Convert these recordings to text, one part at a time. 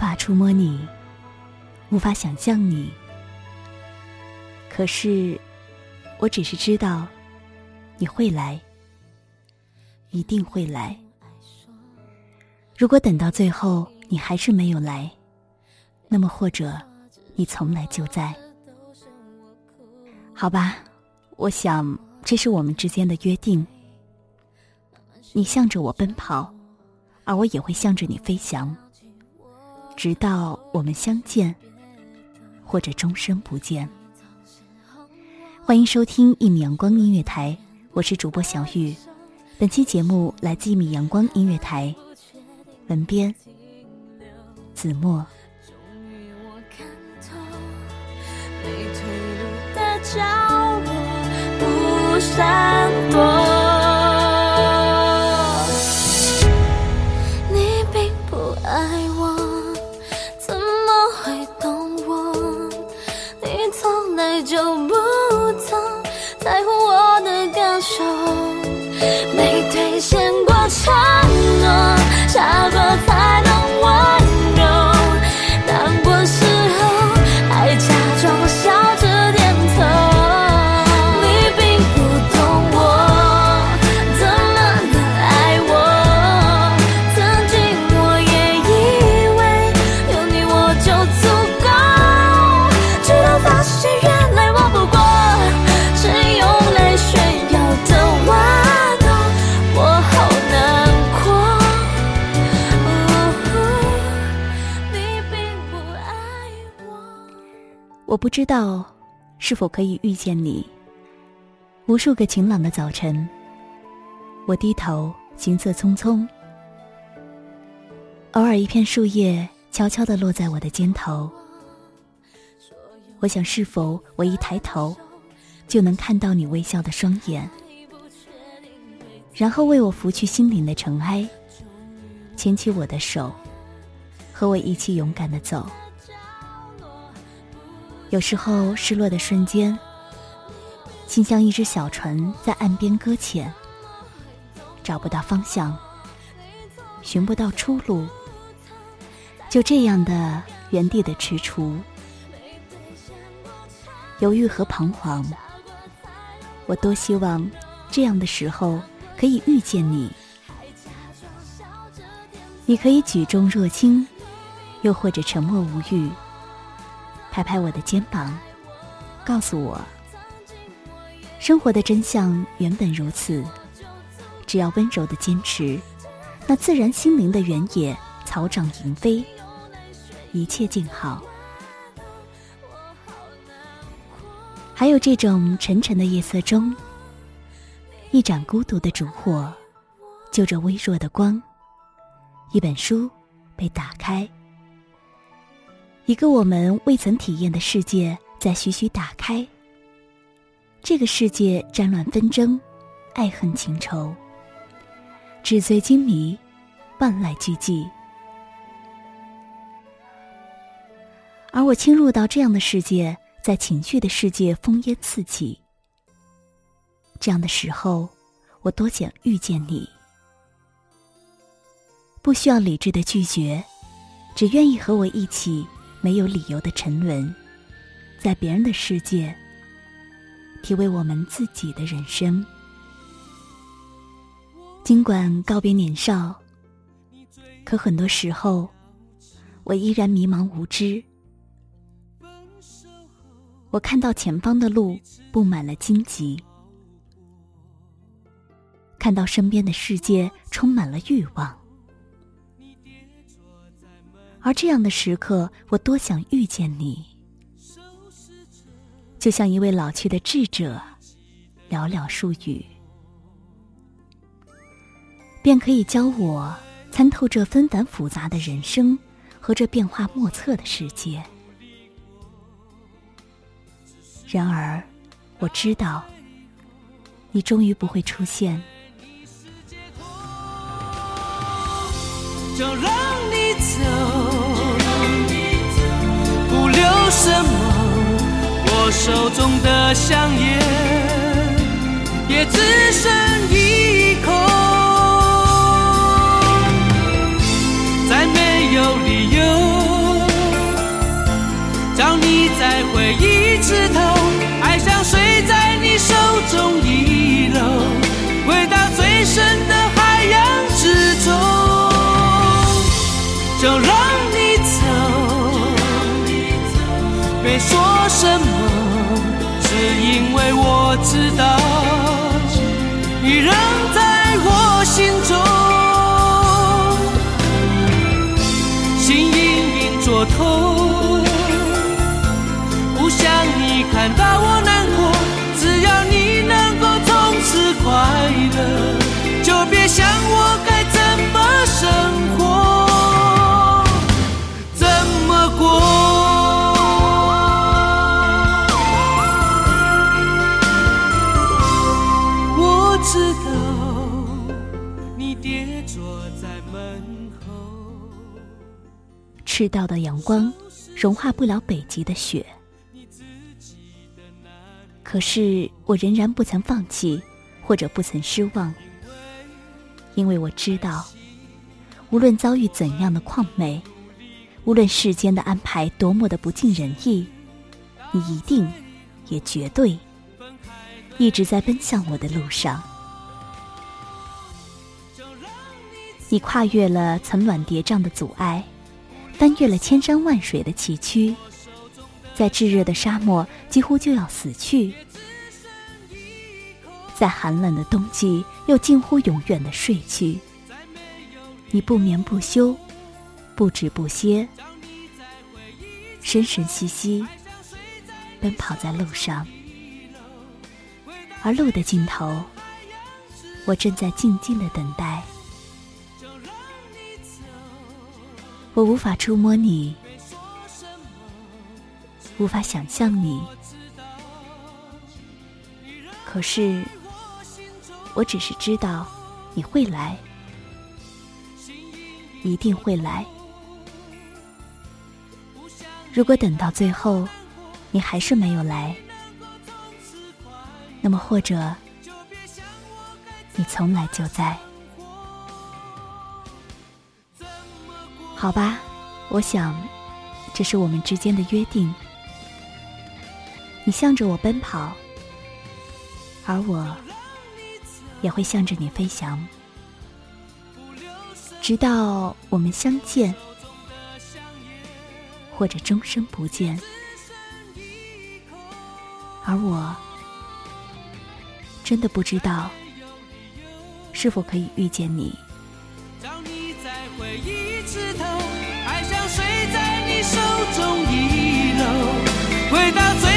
无法触摸你，无法想象你。可是，我只是知道，你会来，一定会来。如果等到最后你还是没有来，那么或者你从来就在。好吧，我想这是我们之间的约定。你向着我奔跑，而我也会向着你飞翔。直到我们相见，或者终身不见。欢迎收听一米阳光音乐台，我是主播小玉。本期节目来自一米阳光音乐台，文编子墨。我看透，没退路的角落，不闪躲。不知道是否可以遇见你。无数个晴朗的早晨，我低头行色匆匆，偶尔一片树叶悄悄地落在我的肩头。我想，是否我一抬头，就能看到你微笑的双眼，然后为我拂去心灵的尘埃，牵起我的手，和我一起勇敢地走。有时候，失落的瞬间，心像一只小船在岸边搁浅，找不到方向，寻不到出路，就这样的原地的踟蹰，犹豫和彷徨。我多希望这样的时候可以遇见你，你可以举重若轻，又或者沉默无语。拍拍我的肩膀，告诉我，生活的真相原本如此。只要温柔的坚持，那自然心灵的原野草长莺飞，一切静好。还有这种沉沉的夜色中，一盏孤独的烛火，就着微弱的光，一本书被打开。一个我们未曾体验的世界在徐徐打开。这个世界战乱纷争，爱恨情仇，纸醉金迷，万籁俱寂。而我侵入到这样的世界，在情绪的世界，烽烟四起。这样的时候，我多想遇见你，不需要理智的拒绝，只愿意和我一起，没有理由的沉沦，在别人的世界，体味我们自己的人生。尽管告别年少，可很多时候，我依然迷茫无知。我看到前方的路布满了荆棘，看到身边的世界充满了欲望，而这样的时刻，我多想遇见你，就像一位老去的智者，寥寥数语，便可以教我参透这纷繁复杂的人生和这变化莫测的世界。然而，我知道，你终于不会出现。就让你走，什么。我手中的香烟，也只剩一没说什么，只因为我知道，赤道的阳光融化不了北极的雪。可是我仍然不曾放弃，或者不曾失望，因为我知道，无论遭遇怎样的况美，无论世间的安排多么的不尽人意，你一定，也绝对，一直在奔向我的路上。你跨越了层峦叠嶂的阻碍，翻越了千山万水的崎岖。在炙热的沙漠，几乎就要死去；在寒冷的冬季，又近乎永远的睡去。你不眠不休，不止不歇，神神兮兮奔跑在路上，而路的尽头，我正在静静的等待。我无法触摸你。无法想象你，可是，我只是知道你会来，一定会来。如果等到最后，你还是没有来，那么或者，你从来就在。好吧，我想，这是我们之间的约定。你向着我奔跑，而我也会向着你飞翔，直到我们相见，或者终生不见。而我真的不知道是否可以遇见你。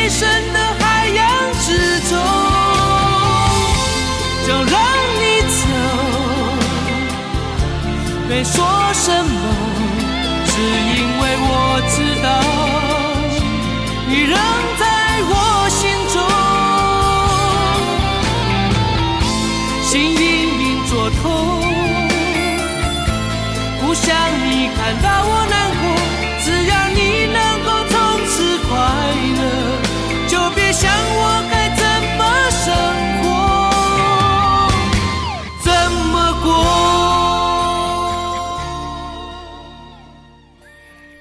最。深的海洋之中，就让你走，别说